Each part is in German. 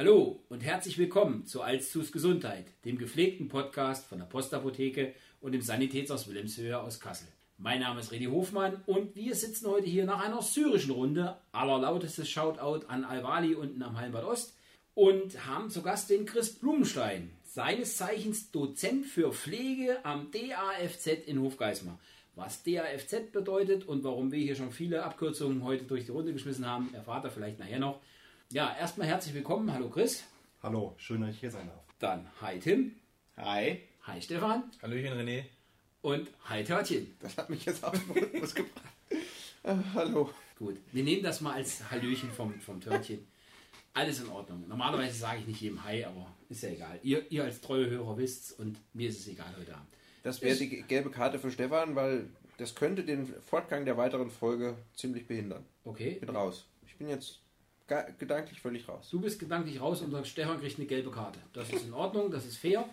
Hallo und herzlich willkommen zu Alszus Gesundheit, dem gepflegten Podcast von der Postapotheke und dem Sanitätshaus Wilhelmshöhe aus Kassel. Mein Name ist Redi Hofmann und wir sitzen heute hier nach einer syrischen Runde, allerlautestes Shoutout an Alwali unten am Hallenbad Ost und haben zu Gast den Chris Blumenstein, seines Zeichens Dozent für Pflege am DAFZ in Hofgeismar. Was DAFZ bedeutet und warum wir hier schon viele Abkürzungen heute durch die Runde geschmissen haben, erfahrt ihr vielleicht nachher noch. Ja, erstmal herzlich willkommen. Hallo Chris. Hallo, schön, dass ich hier sein darf. Dann hi Tim. Hi. Hi Stefan. Hallöchen René. Und hi Törtchen. Das hat mich jetzt auf den Rhythmus gebracht. Äh, hallo. Gut, wir nehmen das mal als Hallöchen vom, vom Törtchen. Alles in Ordnung. Normalerweise sage ich nicht jedem Hi, aber ist ja egal. Ihr, ihr als treue Hörer wisst's und mir ist es egal heute Abend. Das wäre die gelbe Karte für Stefan, weil das könnte den Fortgang der weiteren Folge ziemlich behindern. Okay, Ich bin raus. Ich bin jetzt gedanklich völlig raus. du bist gedanklich raus und Stefan kriegt eine gelbe Karte. Das ist in Ordnung, das ist fair.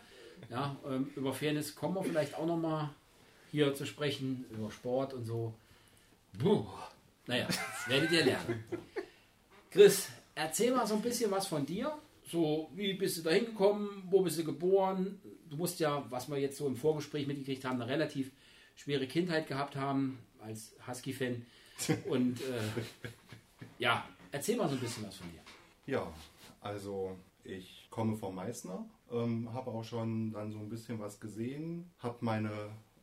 Ja, ähm, über Fairness kommen wir vielleicht auch nochmal hier zu sprechen, über Sport und so. Puh. Naja, das werdet ihr lernen. Chris, erzähl mal so ein bisschen was von dir. So, wie bist du da hingekommen? Wo bist du geboren? Du musst ja, was wir jetzt so im Vorgespräch mitgekriegt haben, eine relativ schwere Kindheit gehabt haben als Husky-Fan. Und äh, ja, erzähl mal so ein bisschen was von dir. Ja, also ich komme vom Meißner, ähm, habe auch schon dann so ein bisschen was gesehen, habe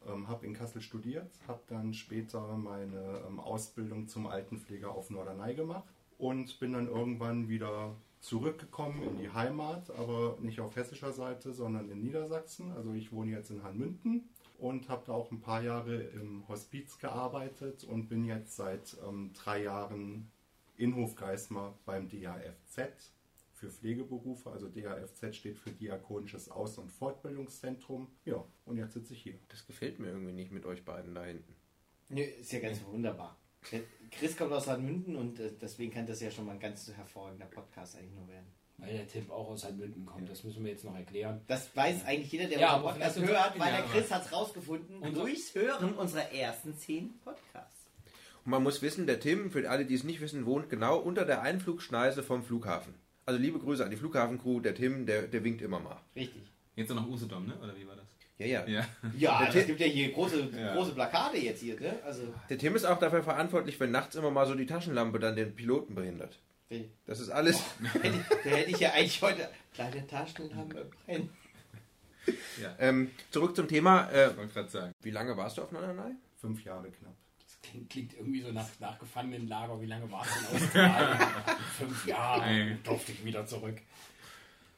ähm, habe in Kassel studiert, habe dann später meine ähm, Ausbildung zum Altenpfleger auf Norderney gemacht und bin dann irgendwann wieder zurückgekommen in die Heimat, aber nicht auf hessischer Seite, sondern in Niedersachsen. Also ich wohne jetzt in Hanmünden und habe da auch ein paar Jahre im Hospiz gearbeitet und bin jetzt seit ähm, drei Jahren in Hofgeismar beim DAFZ für Pflegeberufe. Also DAFZ steht für Diakonisches Aus- und Fortbildungszentrum. Ja, und jetzt sitze ich hier. Das gefällt mir irgendwie nicht mit euch beiden da hinten. Nö, ist ja ganz wunderbar. Der Chris kommt aus Hanmünden und äh, deswegen kann das ja schon mal ein ganz hervorragender Podcast eigentlich nur werden. Weil der Tipp auch aus München kommt, das müssen wir jetzt noch erklären. Das weiß eigentlich jeder, der Ja, unseren Podcast hört, weil ja, der Chris hat es rausgefunden Unser- durchs Hören unserer ersten zehn Podcasts. Und man muss wissen, der Tim, für alle, die es nicht wissen, wohnt genau unter der Einflugschneise vom Flughafen. Also liebe Grüße an die Flughafencrew, der Tim, der, der winkt immer mal. Richtig. Jetzt noch Usedom, ne? Oder wie war das? Ja, ja. Ja. Ja, Der es Tim- gibt ja hier große, Ja. große Plakate jetzt hier, ne? Also, Der Tim ist auch dafür verantwortlich, wenn nachts immer mal so die Taschenlampe dann den Piloten behindert. Das ist alles. ich, da hätte ich ja eigentlich heute kleine Taschenlampe brennen. ja. Ähm, zurück zum Thema. Äh, Ich wollte gerade sagen. wie lange warst du auf Norderney? Fünf Jahre knapp. Klingt, irgendwie so nach, nach Gefangenenlager. Wie lange war es in Australien? Fünf Jahre. Ey. Durfte ich wieder zurück.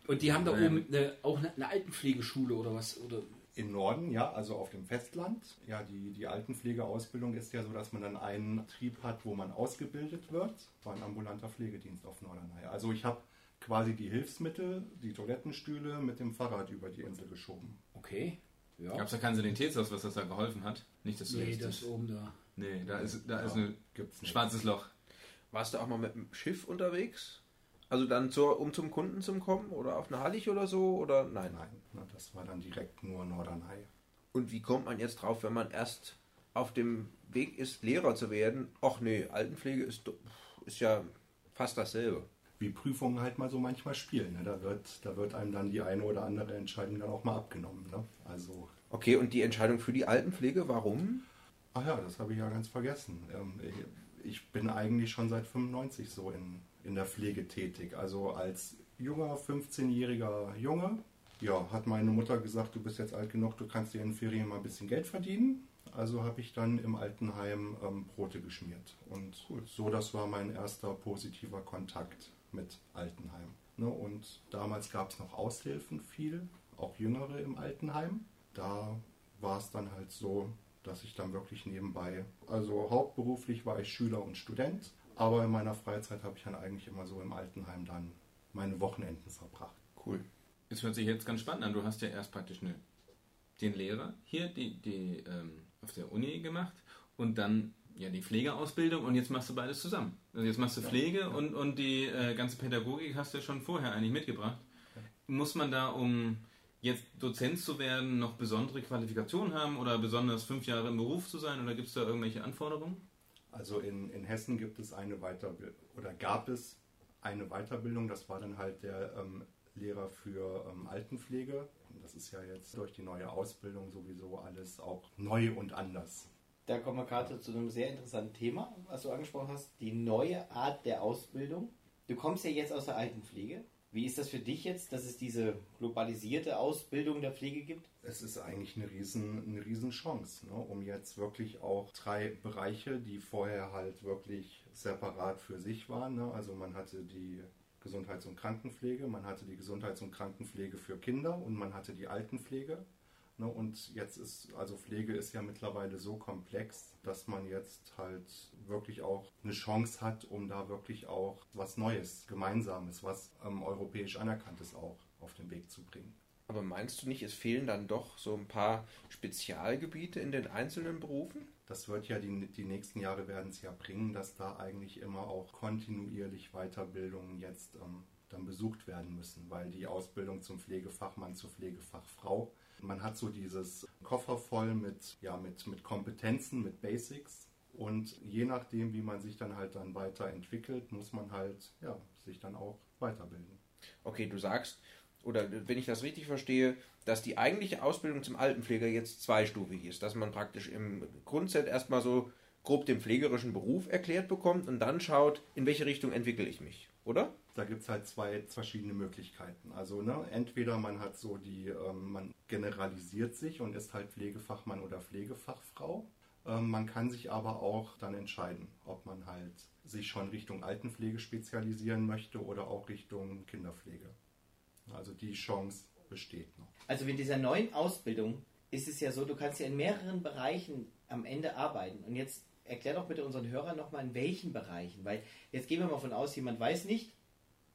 Und die haben da oben eine, auch eine, eine Altenpflegeschule oder was? Oder Im Norden, ja, also auf dem Festland. Ja, die, die Altenpflegeausbildung ist ja so, dass man dann einen Trieb hat, wo man ausgebildet wird. War ein ambulanter Pflegedienst auf Norderney. Also ich habe quasi die Hilfsmittel, die Toilettenstühle mit dem Fahrrad über die Insel geschoben. okay. Ja. Gab es da kein Sanitätshaus, was das da geholfen hat? Nicht, dass du Nee, das oben da. Nee, da ist, da ist Ja, ein gibt's nicht. schwarzes Loch. Warst du auch mal mit dem Schiff unterwegs? Also dann zur, um zum Kunden zu kommen? Oder auf eine Hallig oder so? Oder nein? Nein, na, das war dann direkt nur Norderney. Und wie kommt man jetzt drauf, wenn man erst auf dem Weg ist, Lehrer zu werden? Ach nee, Altenpflege ist, ist ja fast dasselbe. Wie Prüfungen halt mal so manchmal spielen. Ne? Da, wird, da wird einem dann die eine oder andere Entscheidung dann auch mal abgenommen. Ne? Also Okay, und die Entscheidung für die Altenpflege, warum? Ach ja, das habe ich ja ganz vergessen. Ähm, ich- bin eigentlich schon seit 95 so in, in der Pflege tätig. Also als junger, 15-jähriger Junge, ja, hat meine Mutter gesagt, du bist jetzt alt genug, du kannst dir in Ferien mal ein bisschen Geld verdienen. Also habe ich dann im Altenheim ähm, Brote geschmiert. Und so, das war mein erster positiver Kontakt mit Altenheim. Ne? Und damals gab es noch Aushilfen viel, auch Jüngere im Altenheim. Da war es dann halt so, dass ich dann wirklich nebenbei, also hauptberuflich war ich Schüler und Student, aber in meiner Freizeit habe ich dann eigentlich immer so im Altenheim dann meine Wochenenden verbracht. Cool. Es hört sich jetzt ganz spannend an. Du hast ja erst praktisch eine, den Lehrer hier, die, die ähm, auf der Uni gemacht und dann ja die Pflegeausbildung und jetzt machst du beides zusammen. Also jetzt machst du Pflege und, und die äh, ganze Pädagogik hast du schon vorher eigentlich mitgebracht. Muss man da, um jetzt Dozent zu werden, noch besondere Qualifikationen haben oder besonders fünf Jahre im Beruf zu sein oder gibt es da irgendwelche Anforderungen? Also in, in Hessen gibt es eine Weiterbild oder gab es eine Weiterbildung, das war dann halt der ähm, Lehrer für ähm, Altenpflege. Das ist ja jetzt durch die neue Ausbildung sowieso alles auch neu und anders. Da kommen wir gerade zu einem sehr interessanten Thema, was du angesprochen hast, die neue Art der Ausbildung. Du kommst ja jetzt aus der Altenpflege. Wie ist das für dich jetzt, dass es diese globalisierte Ausbildung der Pflege gibt? Es ist eigentlich eine riesen, eine riesen Chance, ne, um jetzt wirklich auch drei Bereiche, die vorher halt wirklich separat für sich waren. Ne, also man hatte die Gesundheits- und Krankenpflege, man hatte die Gesundheits- und Krankenpflege für Kinder und man hatte die Altenpflege. Ne, und jetzt ist, also Pflege ist ja mittlerweile so komplex, dass man jetzt halt wirklich auch eine Chance hat, um da wirklich auch was Neues, Gemeinsames, was ähm, europäisch anerkanntes auch auf den Weg zu bringen. Aber meinst du nicht, es fehlen dann doch so ein paar Spezialgebiete in den einzelnen Berufen? Das wird ja die, die nächsten Jahre werden es ja bringen, dass da eigentlich immer auch kontinuierlich Weiterbildungen jetzt ähm, dann besucht werden müssen, weil die Ausbildung zum Pflegefachmann, zur Pflegefachfrau man hat so dieses Koffer voll mit, ja, mit, mit Kompetenzen, mit Basics. Und je nachdem, wie man sich dann halt dann weiterentwickelt, muss man halt ja, sich dann auch weiterbilden. Okay, du sagst, oder wenn ich das richtig verstehe, dass die eigentliche Ausbildung zum Altenpfleger jetzt zweistufig ist, dass man praktisch im Grundsatz erstmal so grob den pflegerischen Beruf erklärt bekommt und dann schaut, in welche Richtung entwickle ich mich, oder? Da gibt es halt zwei verschiedene Möglichkeiten. Also ne, entweder man hat so die, ähm, man generalisiert sich und ist halt Pflegefachmann oder Pflegefachfrau. Ähm, man kann sich aber auch dann entscheiden, ob man halt sich schon Richtung Altenpflege spezialisieren möchte oder auch Richtung Kinderpflege. Also die Chance besteht noch. Also mit dieser neuen Ausbildung ist es ja so, du kannst ja in mehreren Bereichen am Ende arbeiten. Und jetzt erklär doch bitte unseren Hörern nochmal, in welchen Bereichen. Weil jetzt gehen wir mal von aus, jemand weiß nicht,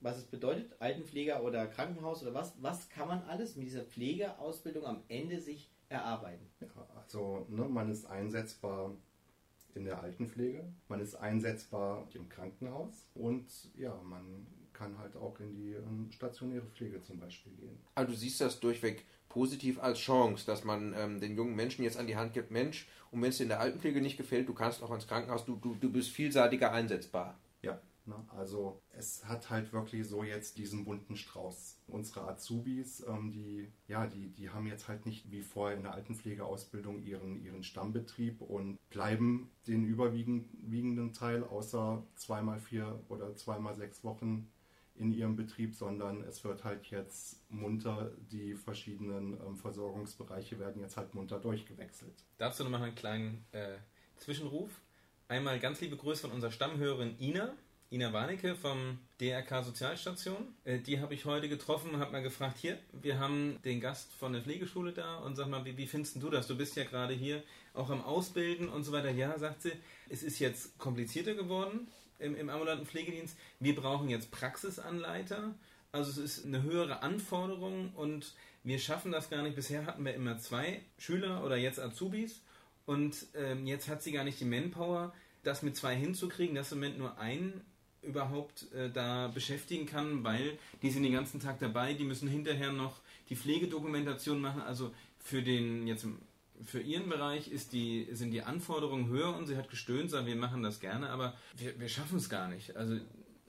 was es bedeutet, Altenpfleger oder Krankenhaus oder was. Was kann man alles mit dieser Pflegeausbildung am Ende sich erarbeiten? Ja, also ne, man ist einsetzbar in der Altenpflege, man ist einsetzbar im Krankenhaus und ja, man kann halt auch in die um, stationäre Pflege zum Beispiel gehen. Also du siehst das durchweg positiv als Chance, dass man ähm, den jungen Menschen jetzt an die Hand gibt, Mensch, und wenn es dir in der Altenpflege nicht gefällt, du kannst auch ins Krankenhaus, du, du, du bist vielseitiger einsetzbar. Ja, ne, also es hat halt wirklich so jetzt diesen bunten Strauß. Unsere Azubis, ähm, die, ja, die, die haben jetzt halt nicht wie vorher in der Altenpflegeausbildung ihren, ihren Stammbetrieb und bleiben den überwiegenden Teil außer zweimal vier oder zweimal sechs Wochen in ihrem Betrieb, sondern es wird halt jetzt munter, die verschiedenen ähm, Versorgungsbereiche werden jetzt halt munter durchgewechselt. Dazu nochmal einen kleinen äh, Zwischenruf. Einmal ganz liebe Grüße von unserer Stammhörerin Ina. Ina Warnecke vom DRK Sozialstation. Äh, die habe ich heute getroffen und habe mal gefragt, hier, wir haben den Gast von der Pflegeschule da und sag mal, wie, wie findest du das? Du bist ja gerade hier auch am Ausbilden und so weiter. Ja, sagt sie, es ist jetzt komplizierter geworden im, im ambulanten Pflegedienst. Wir brauchen jetzt Praxisanleiter. Also es ist eine höhere Anforderung und wir schaffen das gar nicht. Bisher hatten wir immer zwei Schüler oder jetzt Azubis und ähm, jetzt hat sie gar nicht die Manpower, das mit zwei hinzukriegen, dass im Moment nur einen überhaupt äh, da beschäftigen kann, weil die sind den ganzen Tag dabei, die müssen hinterher noch die Pflegedokumentation machen. Also für den jetzt für ihren Bereich ist die, sind die Anforderungen höher und sie hat gestöhnt, sagen, wir machen das gerne, aber wir, wir schaffen es gar nicht. Also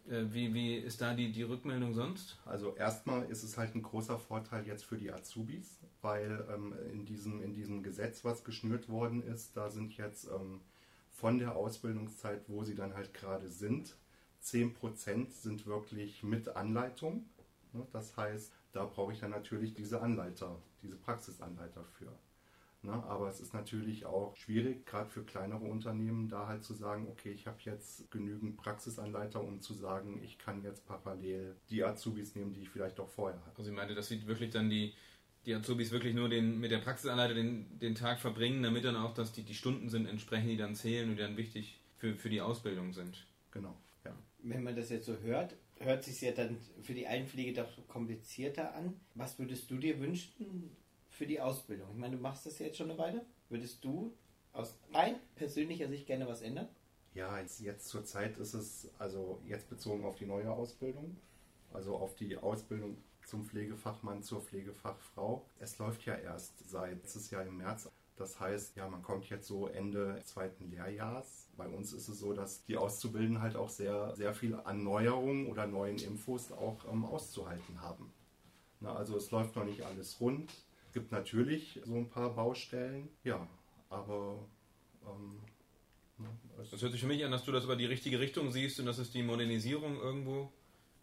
äh, wie, wie ist da die, die Rückmeldung sonst? Also erstmal ist es halt ein großer Vorteil jetzt für die Azubis, weil ähm, in, diesem, in diesem Gesetz, was geschnürt worden ist, da sind jetzt ähm, von der Ausbildungszeit, wo sie dann halt gerade sind, 10% sind wirklich mit Anleitung. Ne? Das heißt, da brauche ich dann natürlich diese Anleiter, diese Praxisanleiter für. Ne? Aber es ist natürlich auch schwierig, gerade für kleinere Unternehmen, da halt zu sagen, okay, ich habe jetzt genügend Praxisanleiter, um zu sagen, ich kann jetzt parallel die Azubis nehmen, die ich vielleicht auch vorher hatte. Also ich meinte, dass sie wirklich dann die, die Azubis wirklich nur den, mit der Praxisanleiter den, den Tag verbringen, damit dann auch, dass die, die Stunden sind entsprechend, die dann zählen und die dann wichtig für, für die Ausbildung sind. Genau, ja. Wenn man das jetzt so hört, hört sich ja dann für die Einpflege doch komplizierter an. Was würdest du dir wünschen für die Ausbildung? Ich meine, du machst das jetzt schon eine Weile. Würdest du aus rein persönlicher Sicht gerne was ändern? Ja, jetzt, jetzt zur Zeit ist es, also jetzt bezogen auf die neue Ausbildung, also auf die Ausbildung zum Pflegefachmann, zur Pflegefachfrau. Es läuft ja erst seit letztes Jahr im März. Das heißt, ja, man kommt jetzt so Ende zweiten Lehrjahrs bei uns ist es so, dass die Auszubildenden halt auch sehr, sehr viel an Neuerungen oder neuen Infos auch ähm, auszuhalten haben. Na, also es läuft noch nicht alles rund. Es gibt natürlich so ein paar Baustellen, ja, aber ähm, na, das hört sich für mich an, dass du das über die richtige Richtung siehst und dass es die Modernisierung irgendwo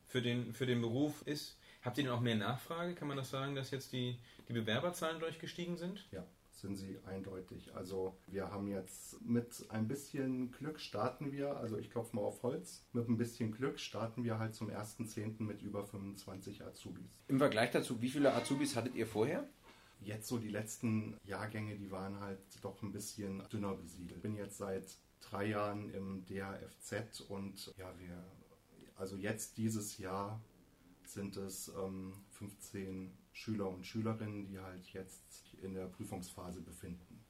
für den, für den Beruf ist. Habt ihr denn auch mehr Nachfrage? Kann man das sagen, dass jetzt die, die Bewerberzahlen durchgestiegen sind? Ja, sind sie eindeutig. Also wir haben jetzt mit ein bisschen Glück starten wir, also ich klopfe mal auf Holz, mit ein bisschen Glück starten wir halt zum 1.10. mit über 25 Azubis. Im Vergleich dazu, wie viele Azubis hattet ihr vorher? Jetzt so die letzten Jahrgänge, die waren halt doch ein bisschen dünner besiedelt. Ich bin jetzt seit drei Jahren im DHFZ und ja, wir, also jetzt dieses Jahr sind es ähm, 15 Schüler und Schülerinnen, die halt jetzt in der Prüfungsphase befinden.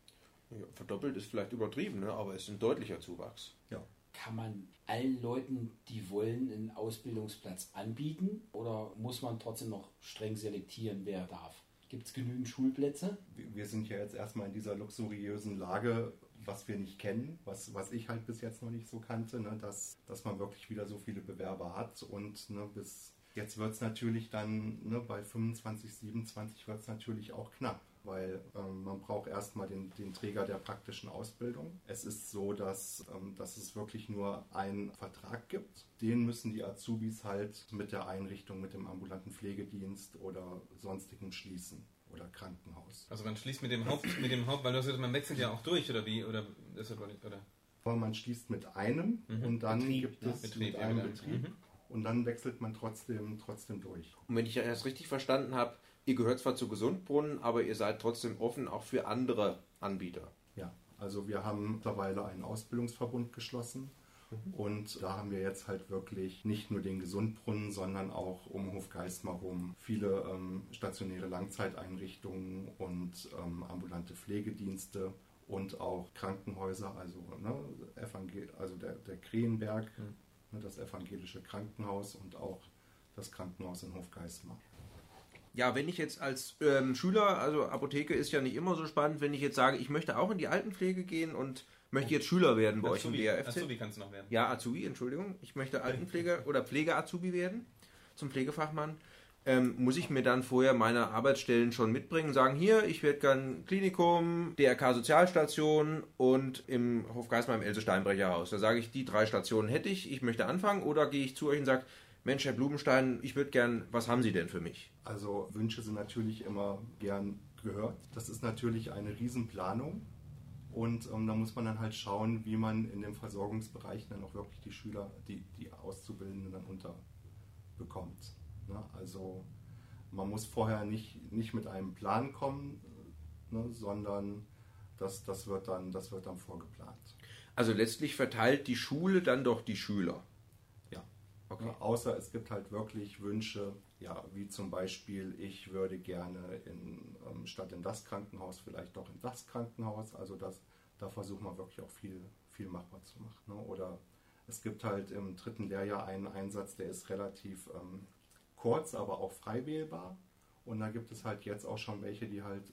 Ja, verdoppelt ist vielleicht übertrieben, ne? aber es ist ein deutlicher Zuwachs. Ja. Kann man allen Leuten, die wollen, einen Ausbildungsplatz anbieten oder muss man trotzdem noch streng selektieren, wer darf? Gibt es genügend Schulplätze? Wir sind ja jetzt erstmal in dieser luxuriösen Lage, was wir nicht kennen, was, was ich halt bis jetzt noch nicht so kannte, ne, dass, dass man wirklich wieder so viele Bewerber hat und ne, bis jetzt wird es natürlich dann ne, bei 25, 27 wird es natürlich auch knapp weil ähm, man braucht erstmal den, den Träger der praktischen Ausbildung. Es ist so, dass, ähm, dass es wirklich nur einen Vertrag gibt. Den müssen die Azubis halt mit der Einrichtung, mit dem ambulanten Pflegedienst oder sonstigem schließen oder Krankenhaus. Also man schließt mit dem Haupt, mit dem Haupt, weil du sagst, man wechselt ja auch durch oder wie oder oder? Aber man schließt mit einem mhm. und dann Betrieb, gibt es Betrieb, mit einem ja, Betrieb mhm. und dann wechselt man trotzdem trotzdem durch. Und wenn ich das richtig verstanden habe, Ihr gehört zwar zu Gesundbrunnen, aber ihr seid trotzdem offen auch für andere Anbieter. Ja, also wir haben mittlerweile einen Ausbildungsverbund geschlossen. Mhm. Und da haben wir jetzt halt wirklich nicht nur den Gesundbrunnen, sondern auch um Hofgeismar rum viele ähm, stationäre Langzeiteinrichtungen und ähm, ambulante Pflegedienste und auch Krankenhäuser, also, ne, also der, der Krähenberg, mhm. ne, das evangelische Krankenhaus und auch das Krankenhaus in Hofgeismar ja, wenn ich jetzt als ähm, Schüler, also Apotheke ist ja nicht immer so spannend, wenn ich jetzt sage, ich möchte auch in die Altenpflege gehen und möchte jetzt Schüler werden bei Azubi. euch im DRFZ. Azubi kannst du noch werden. Ja, Azubi, Entschuldigung. Ich möchte Altenpfleger oder Pflege-Azubi werden, zum Pflegefachmann. Ähm, muss ich mir dann vorher meine Arbeitsstellen schon mitbringen, sagen, hier, ich werde gern Klinikum, DRK Sozialstation und im Hofgeismar im Else Steinbrecher Haus. Da sage ich, die drei Stationen hätte ich, ich möchte anfangen oder gehe ich zu euch und sage, Mensch, Herr Blumenstein, ich würde gern, was haben Sie denn für mich? Also Wünsche sind natürlich immer gern gehört. Das ist natürlich eine Riesenplanung. Und ähm, da muss man dann halt schauen, wie man in dem Versorgungsbereich dann auch wirklich die Schüler, die, die Auszubildenden dann unterbekommt. Ne? Also man muss vorher nicht, nicht mit einem Plan kommen, ne? sondern das, das, wird dann, das wird dann vorgeplant. Also letztlich verteilt die Schule dann doch die Schüler. Okay. Ja, außer es gibt halt wirklich Wünsche, ja, wie zum Beispiel, ich würde gerne in, ähm, statt in das Krankenhaus vielleicht doch in das Krankenhaus. Also das, da versuchen wir wirklich auch viel, viel machbar zu machen. Ne? Oder es gibt halt im dritten Lehrjahr einen Einsatz, der ist relativ ähm, kurz, aber auch frei wählbar. Und da gibt es halt jetzt auch schon welche, die halt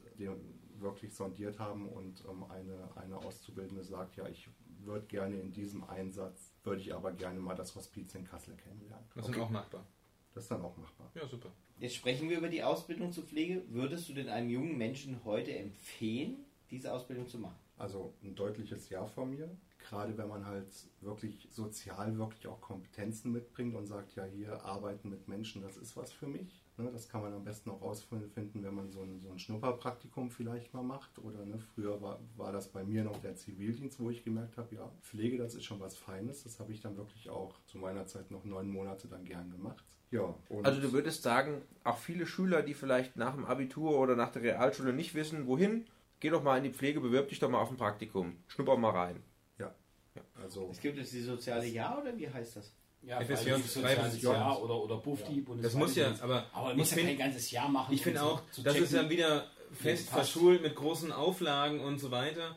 wirklich sondiert haben und ähm, eine, eine Auszubildende sagt, ja, ich würde gerne in diesem Einsatz, würde ich aber gerne mal das Hospiz in Kassel kennenlernen. Das okay. ist auch machbar. Das ist dann auch machbar. Ja, super. Jetzt sprechen wir über die Ausbildung zur Pflege. Würdest du denn einem jungen Menschen heute empfehlen, diese Ausbildung zu machen? Also ein deutliches Ja von mir. Gerade wenn man halt wirklich sozial wirklich auch Kompetenzen mitbringt und sagt, ja, hier arbeiten mit Menschen, das ist was für mich. Ne, das kann man am besten auch rausfinden, wenn man so ein, so ein Schnupperpraktikum vielleicht mal macht. Oder ne, früher war, war das bei mir noch der Zivildienst, wo ich gemerkt habe, ja, Pflege, das ist schon was Feines. Das habe ich dann wirklich auch zu meiner Zeit noch neun Monate dann gern gemacht. Ja, also du würdest sagen, auch viele Schüler, die vielleicht nach dem Abitur oder nach der Realschule nicht wissen, wohin, geh doch mal in die Pflege, bewirb dich doch mal auf ein Praktikum, schnupper mal rein. Ja. ja. Also es gibt jetzt die soziale Jahr oder wie heißt das? Ja, FSJ, soziales Jahr oder, oder Bufti. Ja. Das muss ja, aber, aber muss ja kein ganzes Jahr machen. Ich finde auch, das ist dann wieder fest verschult mit großen Auflagen und so weiter.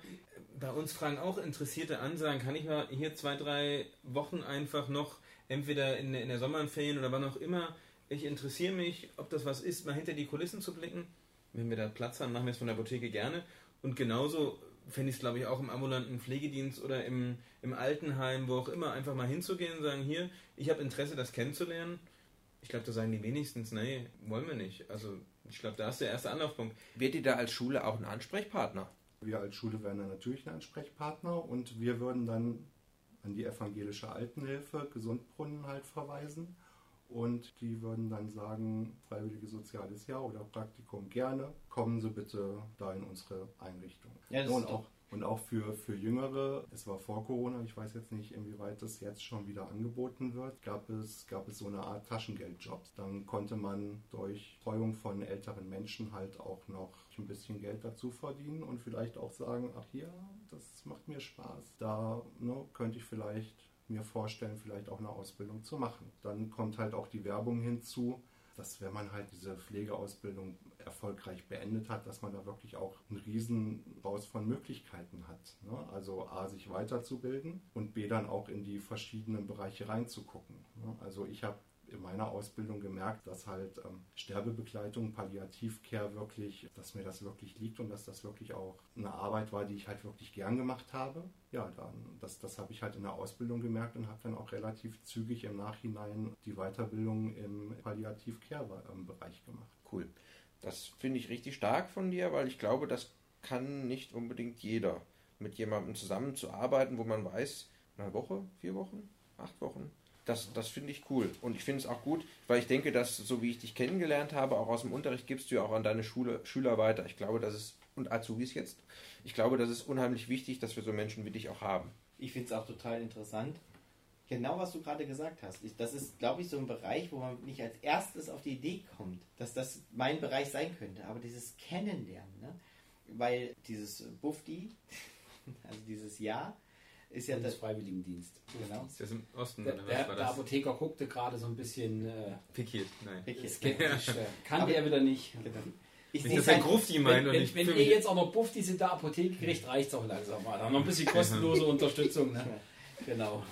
Bei uns fragen auch interessierte Ansagen, kann ich mal hier zwei, drei Wochen einfach noch, entweder in, in der Sommerferien oder wann auch immer, ich interessiere mich, ob das was ist, mal hinter die Kulissen zu blicken. Wenn wir da Platz haben, machen wir es von der Apotheke gerne. Und genauso fände ich es, glaube ich, auch im ambulanten Pflegedienst oder im, im Altenheim, wo auch immer, einfach mal hinzugehen und sagen, hier, ich habe Interesse, das kennenzulernen. Ich glaube, da sagen die wenigstens, nee, wollen wir nicht. Also ich glaube, da ist der erste Anlaufpunkt. Wird ihr da als Schule auch ein Ansprechpartner? Wir als Schule wären dann natürlich ein Ansprechpartner und wir würden dann an die evangelische Altenhilfe Gesundbrunnen halt verweisen und die würden dann sagen, freiwillige soziales Jahr oder Praktikum gerne, kommen Sie bitte da in unsere Einrichtung. Ja, und auch und auch für, für Jüngere, es war vor Corona, ich weiß jetzt nicht, inwieweit das jetzt schon wieder angeboten wird, gab es, gab es so eine Art Taschengeldjobs. Dann konnte man durch Treuung von älteren Menschen halt auch noch ein bisschen Geld dazu verdienen und vielleicht auch sagen, ach ja, das macht mir Spaß. Da ne, könnte ich vielleicht mir vorstellen, vielleicht auch eine Ausbildung zu machen. Dann kommt halt auch die Werbung hinzu, dass wenn man halt diese Pflegeausbildung erfolgreich beendet hat, dass man da wirklich auch einen riesen Raus von Möglichkeiten hat. Ne? Also A, sich weiterzubilden und B, dann auch in die verschiedenen Bereiche reinzugucken. Ne? Also ich habe in meiner Ausbildung gemerkt, dass halt ähm, Sterbebegleitung, Palliativcare wirklich, dass mir das wirklich liegt und dass das wirklich auch eine Arbeit war, die ich halt wirklich gern gemacht habe. Ja, dann, das, das habe ich halt in der Ausbildung gemerkt und habe dann auch relativ zügig im Nachhinein die Weiterbildung im Palliativcare-Bereich gemacht. Cool. Das finde ich richtig stark von dir, weil ich glaube, das kann nicht unbedingt jeder. Mit jemandem zusammenzuarbeiten, wo man weiß, eine Woche, vier Wochen, acht Wochen, das, das finde ich cool. Und ich finde es auch gut, weil ich denke, dass, so wie ich dich kennengelernt habe, auch aus dem Unterricht gibst du ja auch an deine Schule, Schüler weiter. Ich glaube, das ist, und Azubis jetzt, ich glaube, das ist unheimlich wichtig, dass wir so Menschen wie dich auch haben. Ich finde es auch total interessant. Genau, was du gerade gesagt hast. Ich, das ist, glaube ich, so ein Bereich, wo man nicht als erstes auf die Idee kommt, dass das mein Bereich sein könnte. Aber dieses Kennenlernen, ne? weil dieses Bufti, also dieses Jahr, ist ja das Freiwilligendienst. Genau. Ist das im Osten Der, oder der, der? Apotheker guckte gerade so ein bisschen äh, Pikiert, nein. skeptisch. Äh, kannte Aber- er wieder nicht. Genau. Ich Wenn seh's das ein Grufti Wenn, meint und wenn, nicht wenn ihr jetzt auch noch Buffdies in der Apotheke kriegt, reicht es auch langsam mal. Dann noch ein bisschen kostenlose Unterstützung. Ne? Genau.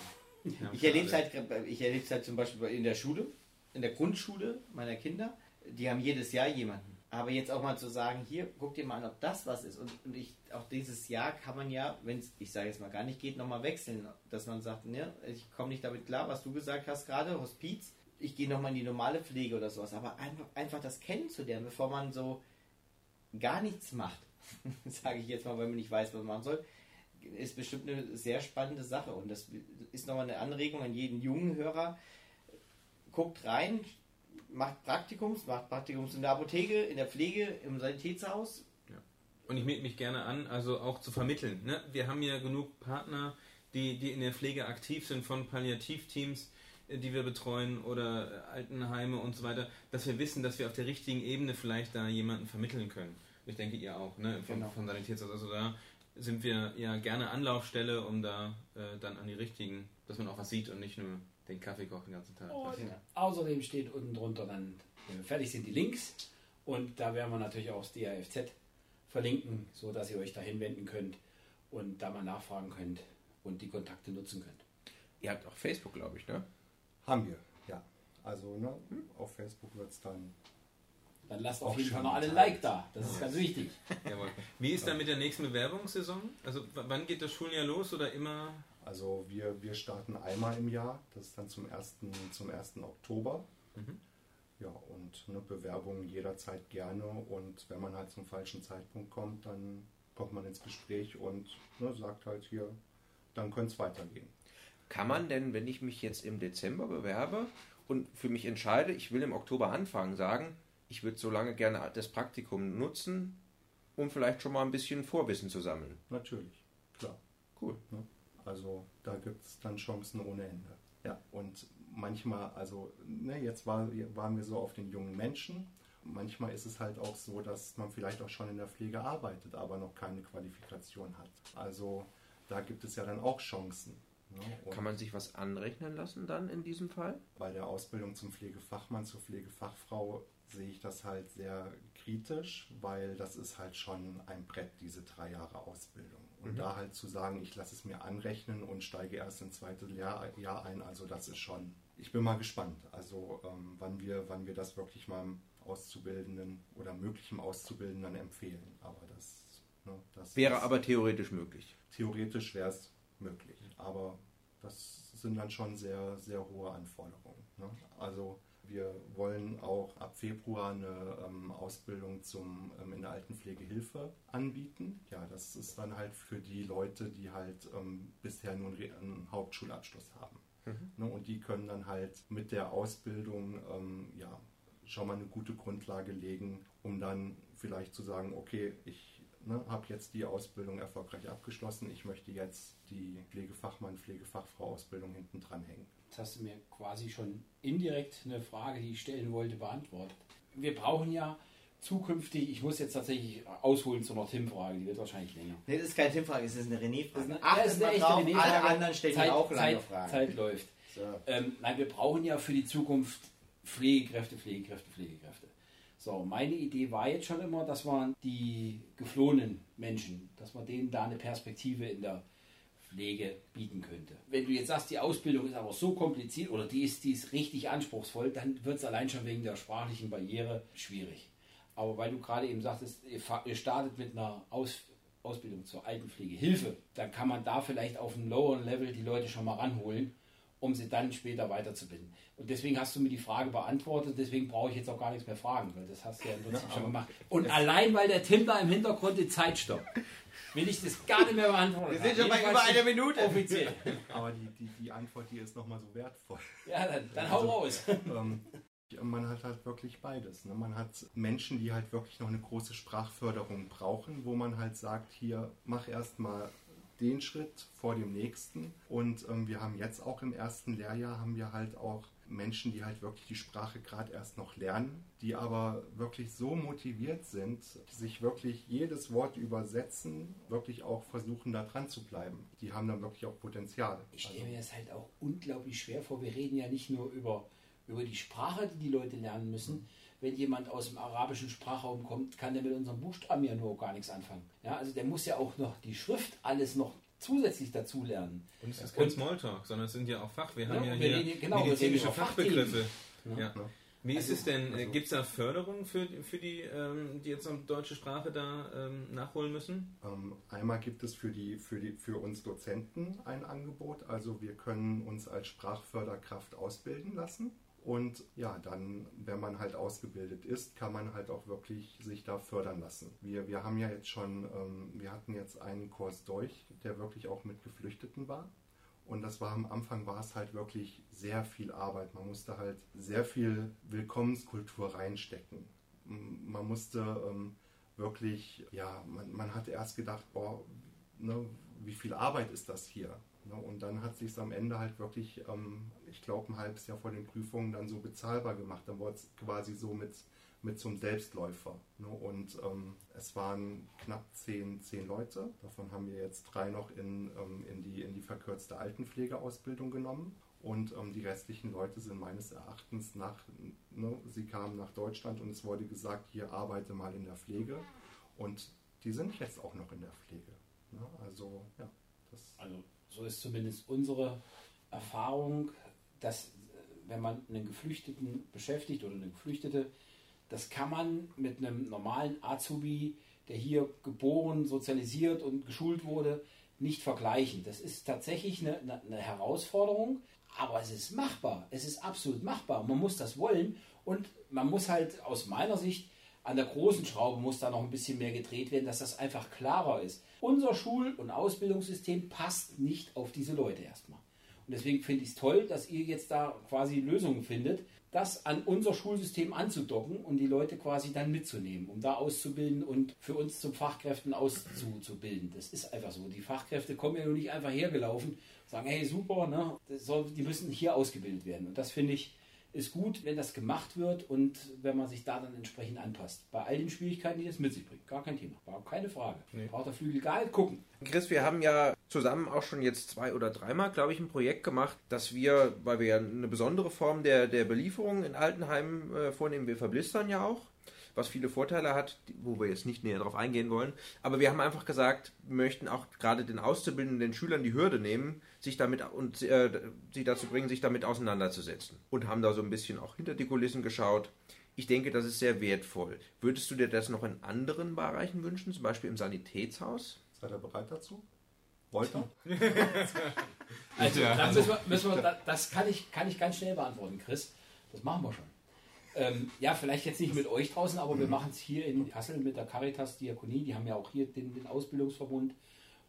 Ja, Ich erlebe es halt, ich erlebe es halt zum Beispiel in der Schule, in der Grundschule meiner Kinder. Die haben jedes Jahr jemanden. Aber jetzt auch mal zu sagen, hier, guck dir mal an, ob das was ist. Und, und ich, auch dieses Jahr kann man ja, wenn es, ich sage jetzt mal gar nicht geht, nochmal wechseln. Dass man sagt, ne, ich komme nicht damit klar, was du gesagt hast gerade, Hospiz. Ich gehe nochmal in die normale Pflege oder sowas. Aber einfach, einfach das kennenzulernen, bevor man so gar nichts macht, sage ich jetzt mal, weil man nicht weiß, was man machen soll, ist bestimmt eine sehr spannende Sache. Und das ist nochmal eine Anregung an jeden jungen Hörer. Guckt rein, macht Praktikums, macht Praktikums in der Apotheke, in der Pflege, im Sanitätshaus. Und ich melde mich gerne an, also auch zu vermitteln. Ne? Wir haben ja genug Partner, die, die in der Pflege aktiv sind, von Palliativteams, äh, die wir betreuen oder Altenheime und so weiter, dass wir wissen, dass wir auf der richtigen Ebene vielleicht da jemanden vermitteln können. Ich denke, ihr auch, ne? Von, Genau. von Sanitätshaus. Also da sind wir ja gerne Anlaufstelle, um da äh, dann an die richtigen, dass man auch was sieht und nicht nur den Kaffee kocht den ganzen Tag. Und Ja. außerdem steht unten drunter dann, wenn wir fertig sind, die Links. Und da werden wir natürlich auch das DAFZ verlinken, so dass ihr euch da hinwenden könnt und da mal nachfragen könnt und die Kontakte nutzen könnt. Ihr habt auch Facebook, glaube ich, ne? Haben wir, ja. Also ne, auf Facebook wird es dann Dann lasst Auch auf jeden Fall noch alle. Like da. Das ist ganz wichtig. Jawohl. Wie ist dann mit der nächsten Bewerbungssaison? Also wann geht das Schuljahr los oder immer? Also wir, wir starten einmal im Jahr, das ist dann zum 1. Zum 1. Oktober. Mhm. Ja, und eine Bewerbung jederzeit gerne und wenn man halt zum falschen Zeitpunkt kommt, dann kommt man ins Gespräch und ne, sagt halt hier, dann könnte es weitergehen. Kann man denn, wenn ich mich jetzt im Dezember bewerbe und für mich entscheide, ich will im Oktober anfangen, sagen, ich würde so lange gerne das Praktikum nutzen, um vielleicht schon mal ein bisschen Vorwissen zu sammeln? Natürlich, klar. Cool. Ne? Also da gibt es dann Chancen ohne Ende. Ja, und manchmal, also ne, jetzt war, waren wir so auf den jungen Menschen. Manchmal ist es halt auch so, dass man vielleicht auch schon in der Pflege arbeitet, aber noch keine Qualifikation hat. Also da gibt es ja dann auch Chancen. Ne? Kann man sich was anrechnen lassen dann in diesem Fall? bei der Ausbildung zum Pflegefachmann, zur Pflegefachfrau sehe ich das halt sehr kritisch, weil das ist halt schon ein Brett, diese drei Jahre Ausbildung. Und Mhm. da halt zu sagen, ich lasse es mir anrechnen und steige erst ins zweite Jahr, Jahr ein, also das ist schon, ich bin mal gespannt, also ähm, wann, wir, wann wir das wirklich mal Auszubildenden oder möglichem Auszubildenden empfehlen. Aber das Ne? Das Wäre ist- aber theoretisch möglich. theoretisch wäre es möglich, aber das sind dann schon sehr, sehr hohe Anforderungen. Ne? Also wir wollen auch ab Februar eine ähm, Ausbildung zum, ähm, in der Altenpflege Hilfe anbieten. Ja, das ist dann halt für die Leute, die halt ähm, bisher nur einen, Hauptschulabschluss haben. Ne? Und die können dann halt mit der Ausbildung ähm, ja, schon mal eine gute Grundlage legen, um dann vielleicht zu sagen, okay, ich ne, habe jetzt die Ausbildung erfolgreich abgeschlossen, ich möchte jetzt die Pflegefachmann, Pflegefachfrau-Ausbildung hinten dran hängen. Jetzt hast du mir quasi schon indirekt eine Frage, die ich stellen wollte, beantwortet. Wir brauchen ja zukünftig, ich muss jetzt tatsächlich ausholen zu einer Tim-Frage, die wird wahrscheinlich länger. Nee, das ist keine Tim-Frage, es ist eine René-Frage. Ja, Achtet ist eine mal echte drauf, René-Frage. alle anderen stellen Zeit, auch lange Zeit, Fragen. Zeit läuft. So. Ähm, nein, wir brauchen ja für die Zukunft Pflegekräfte, Pflegekräfte, Pflegekräfte. So, meine Idee war jetzt schon immer, dass man die geflohenen Menschen, dass man denen da eine Perspektive in der Pflege bieten könnte. Wenn du jetzt sagst, die Ausbildung ist aber so kompliziert oder die ist, die ist richtig anspruchsvoll, dann wird es allein schon wegen der sprachlichen Barriere schwierig. Aber weil du gerade eben sagtest, ihr startet mit einer Aus, Ausbildung zur Altenpflegehilfe, dann kann man da vielleicht auf einem lower Level die Leute schon mal ranholen, um sie dann später weiterzubilden. Und deswegen hast du mir die Frage beantwortet, deswegen brauche ich jetzt auch gar nichts mehr fragen, weil das hast du ja im Prinzip schon gemacht. Und allein weil der Tim da im Hintergrund die Zeit stoppt, will ich das gar nicht mehr beantworten. Wir sind schon bei über einer Minute. Offiziell. Aber die, die, die Antwort hier ist nochmal so wertvoll. Ja, dann, dann hau raus. ähm, man hat halt wirklich beides. Ne? Man hat Menschen, die halt wirklich noch eine große Sprachförderung brauchen, wo man halt sagt, hier, mach erstmal den Schritt vor dem nächsten. Und ähm, wir haben jetzt auch im ersten Lehrjahr haben wir halt auch Menschen, die halt wirklich die Sprache gerade erst noch lernen, die aber wirklich so motiviert sind, sich wirklich jedes Wort übersetzen, wirklich auch versuchen, da dran zu bleiben. Die haben dann wirklich auch Potenzial. Ich stelle mir das halt auch unglaublich schwer vor. Wir reden ja nicht nur über, über die Sprache, die die Leute lernen müssen. Wenn jemand aus dem arabischen Sprachraum kommt, kann der mit unseren Buchstaben ja nur gar nichts anfangen. Ja, also der muss ja auch noch die Schrift alles noch zusätzlich dazu lernen. Und es ist kein Smalltalk, sondern es sind ja auch Fach. Wir Ja, haben ja wir hier reden- genau, medizinische Fachbegriffe. Fachthemen. Ja. Ja. Wie ist Also- es denn? also- Gibt es da Förderung für, für die, ähm, die jetzt noch deutsche Sprache da ähm, nachholen müssen? Ähm, einmal gibt es für, die, für, die, für uns Dozenten ein Angebot. Also wir können uns als Sprachförderkraft ausbilden lassen. Und ja, dann, wenn man halt ausgebildet ist, kann man halt auch wirklich sich da fördern lassen. Wir, wir haben ja jetzt schon, ähm, wir hatten jetzt einen Kurs durch, der wirklich auch mit Geflüchteten war. Und das war am Anfang war es halt wirklich sehr viel Arbeit. Man musste halt sehr viel Willkommenskultur reinstecken. Man musste ähm, wirklich, ja, man, man hatte erst gedacht, boah, ne, wie viel Arbeit ist das hier? Ne, und dann hat sich am Ende halt wirklich, ähm, ich glaube, ein halbes Jahr vor den Prüfungen dann so bezahlbar gemacht. Dann wurde es quasi so mit, mit zum Selbstläufer. Ne? Und ähm, es waren knapp zehn, zehn Leute. Davon haben wir jetzt drei noch in, ähm, in, die, in die verkürzte Altenpflegeausbildung genommen. Und ähm, die restlichen Leute sind meines Erachtens nach, ne, sie kamen nach Deutschland und es wurde gesagt, hier arbeite mal in der Pflege. Und die sind jetzt auch noch in der Pflege. Ne? Also, ja, das Also so ist zumindest unsere Erfahrung, dass äh, wenn man einen Geflüchteten beschäftigt oder eine Geflüchtete, das kann man mit einem normalen Azubi, der hier geboren, sozialisiert und geschult wurde, nicht vergleichen. Das ist tatsächlich eine, eine, eine Herausforderung, aber es ist machbar. Es ist absolut machbar. Man muss das wollen und man muss halt aus meiner Sicht an der großen Schraube muss da noch ein bisschen mehr gedreht werden, dass das einfach klarer ist. Unser Schul- und Ausbildungssystem passt nicht auf diese Leute erstmal. Und deswegen finde ich es toll, dass ihr jetzt da quasi Lösungen findet, das an unser Schulsystem anzudocken und die Leute quasi dann mitzunehmen, um da auszubilden und für uns zum Fachkräften auszubilden. Das ist einfach so. Die Fachkräfte kommen ja nur nicht einfach hergelaufen, sagen, hey super, ne? Die müssen hier ausgebildet werden. Und das finde ich ist gut, wenn das gemacht wird und wenn man sich da dann entsprechend anpasst. Bei all den Schwierigkeiten, die das mit sich bringt. Gar kein Thema. War keine Frage. Braucht der Flügel nicht gucken. Chris, wir haben ja zusammen auch schon jetzt zwei oder dreimal, glaube ich, ein Projekt gemacht, dass wir, weil wir ja eine besondere Form der, der Belieferung in Altenheimen äh, vornehmen, wir verblistern ja auch, was viele Vorteile hat, wo wir jetzt nicht näher darauf eingehen wollen. Aber wir haben einfach gesagt, wir möchten auch gerade den auszubildenden Schülern die Hürde nehmen, sich damit und äh, sie dazu bringen, sich damit auseinanderzusetzen. Und haben da so ein bisschen auch hinter die Kulissen geschaut. Ich denke, das ist sehr wertvoll. Würdest du dir das noch in anderen Bereichen wünschen, zum Beispiel im Sanitätshaus? Seid ihr bereit dazu? Wollt ihr? Also, Ja, also- müssen wir, müssen wir, da- das kann ich, kann ich ganz schnell beantworten, Chris. Das machen wir schon. Ähm, ja, vielleicht jetzt nicht mit euch draußen, aber wir machen es hier in Kassel mit der Caritas Diakonie. Die haben ja auch hier den, den Ausbildungsverbund.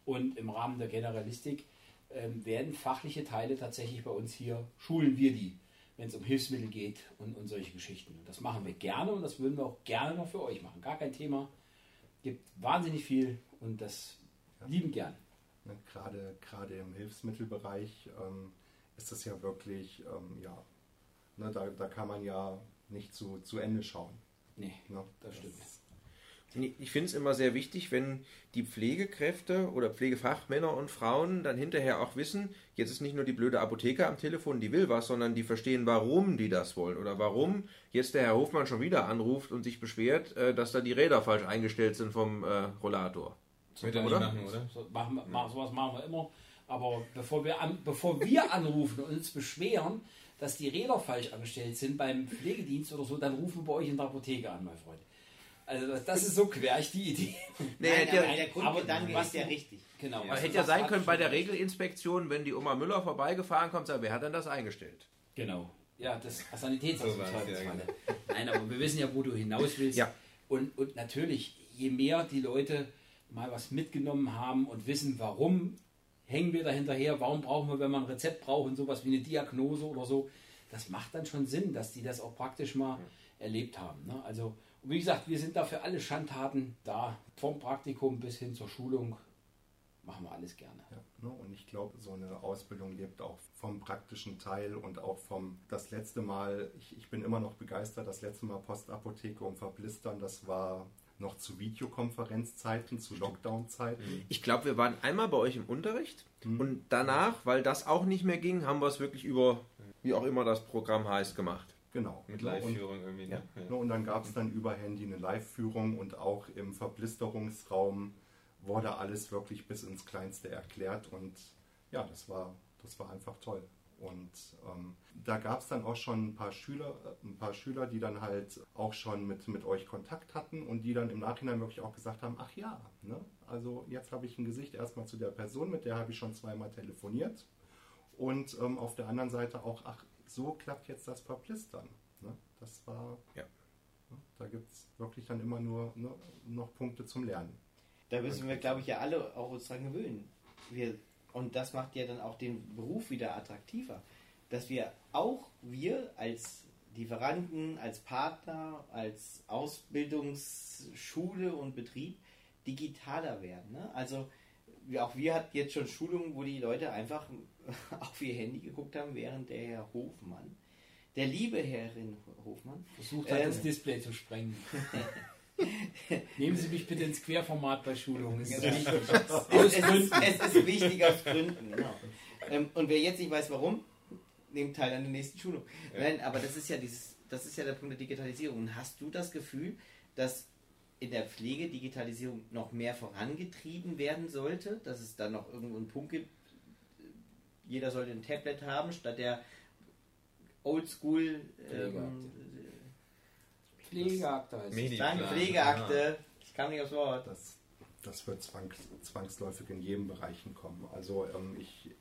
Und im Rahmen der Generalistik ähm, werden fachliche Teile tatsächlich bei uns hier, schulen wir die, wenn es um Hilfsmittel geht und, und solche Geschichten. Und das machen wir gerne und das würden wir auch gerne noch für euch machen. Gar kein Thema. Gibt wahnsinnig viel und das lieben gern. Ne, Gerade, gerade im Hilfsmittelbereich ähm, ist das ja wirklich, ähm, ja, ne, da, da kann man ja nicht zu, zu Ende schauen. Nee, Ne? das stimmt. Ich finde es immer sehr wichtig, wenn die Pflegekräfte oder Pflegefachmänner und Frauen dann hinterher auch wissen, jetzt ist nicht nur die blöde Apotheker am Telefon, die will was, sondern die verstehen, warum die das wollen oder warum jetzt der Herr Hofmann schon wieder anruft und sich beschwert, äh, dass da die Räder falsch eingestellt sind vom äh, Rollator. Wird er nicht Oder? machen, oder? So, machen, machen, sowas machen wir immer. Aber bevor wir, an, bevor wir anrufen und uns beschweren, dass die Räder falsch angestellt sind beim Pflegedienst oder so, dann rufen wir bei euch in der Apotheke an, mein Freund. Also das, ist so querch, die Idee. Nee, Nein, aber ja, der Grundgedanke was ist ja richtig. Genau. aber was hätte ja sein können bei der. Regelinspektion, wenn die Oma Müller vorbeigefahren kommt, sagt, wer hat denn das eingestellt? Genau. Ja, das Sanitätsamt. So ja, genau. Nein, aber wir wissen ja, wo du hinaus willst. Ja. Und, und natürlich, je mehr die Leute mal was mitgenommen haben und wissen, warum hängen wir da hinterher, warum brauchen wir, wenn wir ein Rezept brauchen, sowas wie eine Diagnose oder so, das macht dann schon Sinn, dass die das auch praktisch mal erlebt haben. Ne? Also, und wie gesagt, wir sind da für alle Schandtaten da, vom Praktikum bis hin zur Schulung, machen wir alles gerne. Ja, ne? Und ich glaube, so eine Ausbildung lebt auch vom praktischen Teil und auch vom, das letzte Mal, ich, ich bin immer noch begeistert, das letzte Mal Postapotheke um Verblistern, das war noch zu Videokonferenzzeiten, zu Lockdown-Zeiten. Ich glaube, wir waren einmal bei euch im Unterricht Mhm. und danach, weil das auch nicht mehr ging, haben wir es wirklich über, wie auch immer das Programm heißt, gemacht. Genau. Mit? Und- Live-Führung irgendwie. Ne? Ne, Und dann gab es dann über Handy eine Live-Führung und auch im Verblisterungsraum wurde alles wirklich bis ins Kleinste erklärt und ja, das war, das war einfach toll. Und ähm, da gab es dann auch schon ein paar Schüler, äh, ein paar Schüler, die dann halt auch schon mit, mit euch Kontakt hatten und die dann im Nachhinein wirklich auch gesagt haben, ach ja, ne? also jetzt habe ich ein Gesicht erstmal zu der Person, mit der habe ich schon zweimal telefoniert. Und ähm, auf der anderen Seite auch, ach, so klappt jetzt das Verblistern. Ne? Das war, Ja. Ne? Da gibt es wirklich dann immer nur ne, noch Punkte zum Lernen. Da müssen wir, glaube ich, ja alle auch uns dran gewöhnen. Wir, und das macht ja dann auch den Beruf wieder attraktiver. Dass wir auch wir als Lieferanten, als Partner, als Ausbildungsschule und Betrieb digitaler werden. Ne? Also wir- auch wir hatten jetzt schon Schulungen, wo die Leute einfach auf ihr Handy geguckt haben, während der Herr Hofmann, der liebe Herrin Hofmann, Versucht hat, Ähm. das Display zu sprengen. Nehmen Sie mich bitte ins Querformat bei Schulungen. Ja. wichtig. es, es, es ist wichtig aus Gründen. Genau. Ähm, und wer jetzt nicht weiß, warum, nehmt teil an der nächsten Schulung. Nein, aber das ist ja dieses, das ist ja der Punkt der Digitalisierung. Und hast du das Gefühl, dass in der Pflege Digitalisierung noch mehr vorangetrieben werden sollte, dass es da noch irgendwo einen Punkt gibt, jeder sollte ein Tablet haben, statt der Oldschool ähm, Pflegeakte heißt. Danke, Pflegeakte. Ich kam nicht aufs Wort. Das, das wird zwangs, zwangsläufig in jedem Bereichen kommen. Also ähm, ich,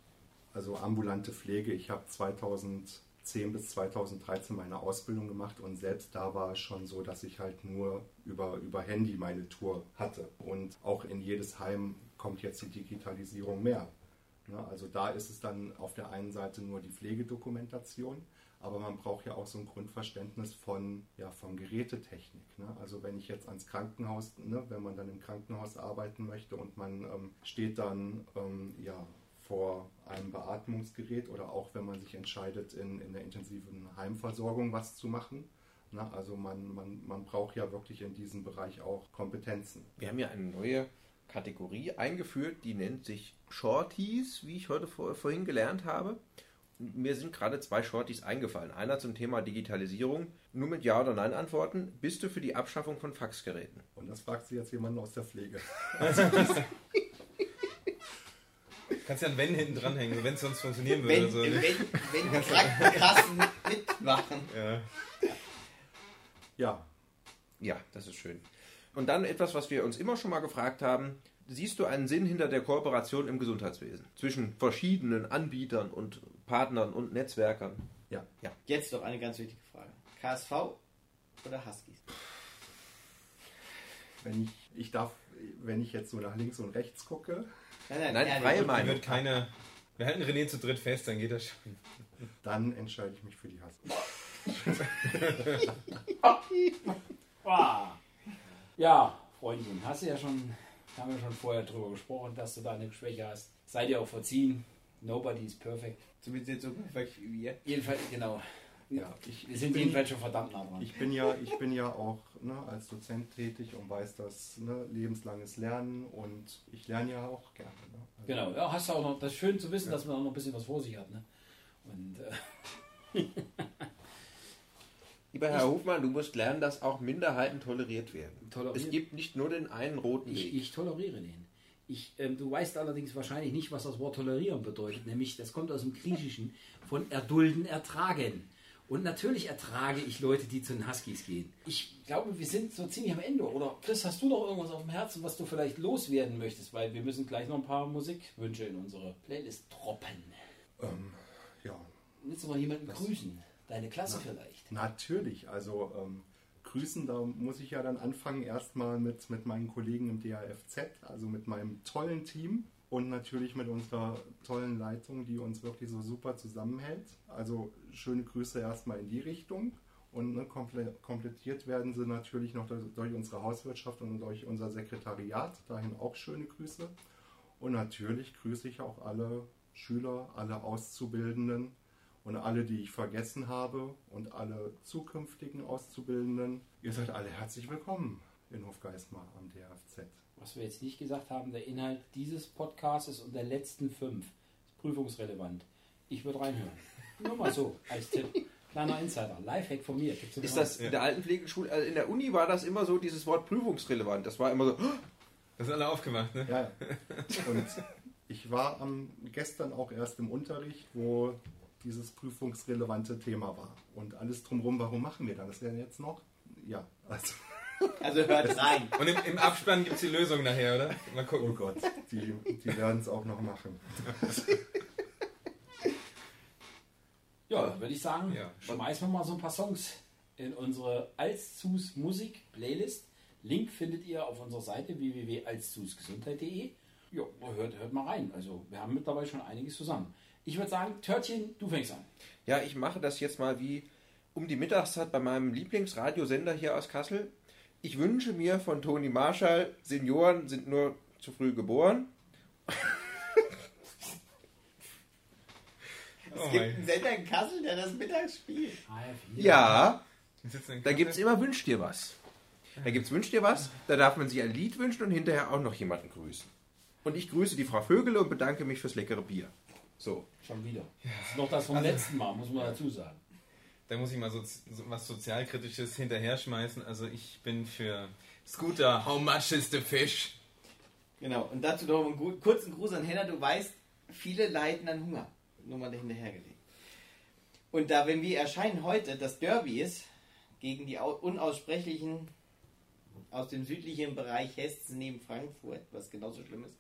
also ambulante Pflege, ich habe 2010 bis 2013 meine Ausbildung gemacht und selbst da war es schon so, dass ich halt nur über, über Handy meine Tour hatte. Und auch in jedes Heim kommt jetzt die Digitalisierung mehr. Ne? Also da ist es dann auf der einen Seite nur die Pflegedokumentation, aber man braucht ja auch so ein Grundverständnis von, ja, von Gerätetechnik. Ne? Also wenn ich jetzt ans Krankenhaus, ne, wenn man dann im Krankenhaus arbeiten möchte und man ähm, steht dann ähm, ja, vor einem Beatmungsgerät oder auch wenn man sich entscheidet, in, in der intensiven Heimversorgung was zu machen. Ne? Also man, man, man braucht ja wirklich in diesem Bereich auch Kompetenzen. Wir haben ja eine neue Kategorie eingeführt, die nennt sich Shorties, wie ich heute vor, vorhin gelernt habe. Mir sind gerade zwei Shorties eingefallen. Einer zum Thema Digitalisierung. Nur mit Ja oder Nein antworten. Bist du für die Abschaffung von Faxgeräten? Und das fragt sich jetzt jemand aus der Pflege. Kannst ja ein Wenn hinten dranhängen, wenn es sonst funktionieren würde. Wenn, so, wenn, ne? wenn die Krankenkassen mitmachen. ja. Ja, Ja, das ist schön. Und dann etwas, was wir uns immer schon mal gefragt haben. Siehst du einen Sinn hinter der Kooperation im Gesundheitswesen zwischen verschiedenen Anbietern und Partnern und Netzwerkern? ja. Jetzt noch eine ganz wichtige Frage. KSV oder Huskies? Wenn ich, ich darf, wenn ich jetzt so nach links und rechts gucke, Nein, Nein, ehrlich. freie Dann Meinung. wird keine. Wir halten René zu dritt fest, dann geht das schon. dann entscheide ich mich für die Huskies. Ah. Ja, Freundin, hast du ja schon, haben wir schon vorher drüber gesprochen, dass du da eine Schwäche hast. Sei dir auch verziehen. Nobody is perfect. Zumindest nicht so perfekt wie wir. Jedenfalls, genau. Ja, ich, Wir sind bin- jedenfalls schon verdammt nah dran. Ich bin ja, ich bin ja auch ne, als Dozent tätig und weiß das ne, lebenslanges Lernen und ich lerne ja auch gerne. Ne? Also, Genau, ja, hast du auch noch, das ist schön zu wissen, dass man auch noch ein bisschen was vor sich hat. Ne? Und äh, Lieber Herr Hofmann, du musst lernen, dass auch Minderheiten toleriert werden. Toleriert- Es gibt nicht nur den einen roten ich, Weg. ich toleriere den. Ich, ähm, du weißt allerdings wahrscheinlich nicht, was das Wort tolerieren bedeutet. Nämlich, das kommt aus dem Griechischen von erdulden, ertragen. Und natürlich ertrage ich Leute, die zu den Huskies gehen. Ich glaube, wir sind so ziemlich am Ende. Oder Chris, hast du noch irgendwas auf dem Herzen, was du vielleicht loswerden möchtest? Weil wir müssen gleich noch ein paar Musikwünsche in unsere Playlist droppen. ähm, ja, Willst du mal jemanden grüßen? Deine Klasse vielleicht? natürlich. Also ähm, grüßen, da muss ich ja dann anfangen erstmal mit, mit meinen Kollegen im DAFZ, also mit meinem tollen Team und natürlich mit unserer tollen Leitung, die uns wirklich so super zusammenhält. Also schöne Grüße erstmal in die Richtung. Und ne, komple komplettiert werden sie natürlich noch durch unsere Hauswirtschaft und durch unser Sekretariat. Dahin auch schöne Grüße. Und natürlich grüße ich auch alle Schüler, alle Auszubildenden und alle, die ich vergessen habe und alle zukünftigen Auszubildenden. Ihr seid alle herzlich willkommen in Hofgeismar am DFZ. Was wir jetzt nicht gesagt haben, der Inhalt dieses Podcasts und der letzten fünf ist prüfungsrelevant. Ich würde reinhören. Nur mal so, als Tipp. Kleiner Insider, Lifehack von mir. Gibt's Ist das in der alten Pflegeschule, also in der Uni war das immer so, dieses Wort prüfungsrelevant. Das war immer so, Da sind alle aufgemacht, ne? Ja, ja. Und ich war am, gestern auch erst im Unterricht, wo dieses prüfungsrelevante Thema war. Und alles drumherum, warum machen wir das denn jetzt noch? Ja, also, Also hört rein. Und im, im Abspann gibt es die Lösung nachher, oder? Mal oh gucken. Gott, die, die werden es auch noch machen. Ja, würde ich sagen, Ja. schmeißen wir mal so ein paar Songs in unsere Alszus Musik Playlist. Link findet ihr auf unserer Seite www.alszusgesundheit.de. Ja, hört, hört mal rein. Also, wir haben mittlerweile schon einiges zusammen. Ich würde sagen, Törtchen, du fängst an. ja, ich mache das jetzt mal wie um die Mittagszeit bei meinem Lieblingsradiosender hier aus Kassel. Ich wünsche mir von Toni Marshall, Senioren sind nur zu früh geboren. Es Oh gibt einen Sender in Kassel, der das mittags spielt. Ja, sitzen in da gibt es immer Wünsch dir was. Da gibt es Wünsch dir was, da darf man sich ein Lied wünschen und hinterher auch noch jemanden grüßen. Und ich grüße die Frau Vögele und bedanke mich fürs leckere Bier. So. Schon wieder. Das ist noch das vom letzten Mal, muss man dazu sagen. Da muss ich mal so, so was Sozialkritisches hinterher schmeißen. Also ich bin für Scooter, how much is the fish? Genau, und dazu noch einen kurzen Gruß an Henna. Du weißt, viele leiden an Hunger. Nur mal hinterhergelegt. Und da, wenn wir erscheinen heute, das Derby ist, gegen die au- unaussprechlichen aus dem südlichen Bereich Hessen neben Frankfurt, was genauso schlimm ist,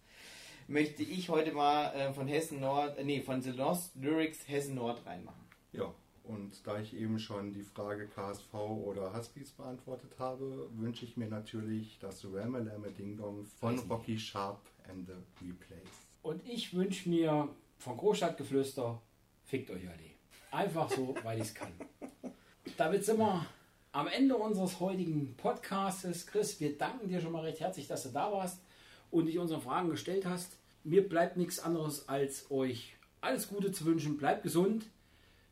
möchte ich heute mal äh, von Hessen Nord, äh, nee, von The Lost Lyrics Hessen Nord reinmachen. Ja, und da ich eben schon die Frage KSV oder Huskies beantwortet habe, wünsche ich mir natürlich das Ramme Lamme Ding Dong von Rocky Sharp and the Replays. Und ich wünsche mir von Großstadtgeflüster, fickt euch alle. Einfach so, weil ich es kann. Damit sind wir am Ende unseres heutigen Podcasts. Chris, wir danken dir schon mal recht herzlich, dass du da warst und dich unsere Fragen gestellt hast. Mir bleibt nichts anderes, als euch alles Gute zu wünschen. Bleibt gesund.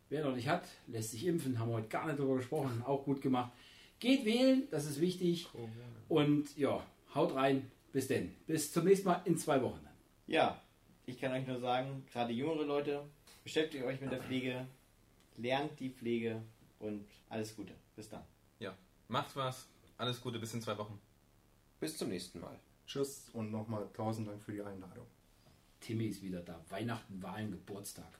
Wer noch nicht hat, lässt sich impfen. Haben wir heute gar nicht darüber gesprochen. Auch gut gemacht. Geht wählen, das ist wichtig. Und ja, haut rein. Bis denn. Bis zum nächsten Mal in zwei Wochen. Ja, ich kann euch nur sagen, gerade jüngere Leute, beschäftigt euch mit der Pflege, lernt die Pflege und alles Gute. Bis dann. Ja, macht was. Alles Gute, bis in zwei Wochen. Bis zum nächsten Mal. Tschüss und nochmal tausend Dank für die Einladung. Timmy ist wieder da. Weihnachten, Wahlen, Geburtstag.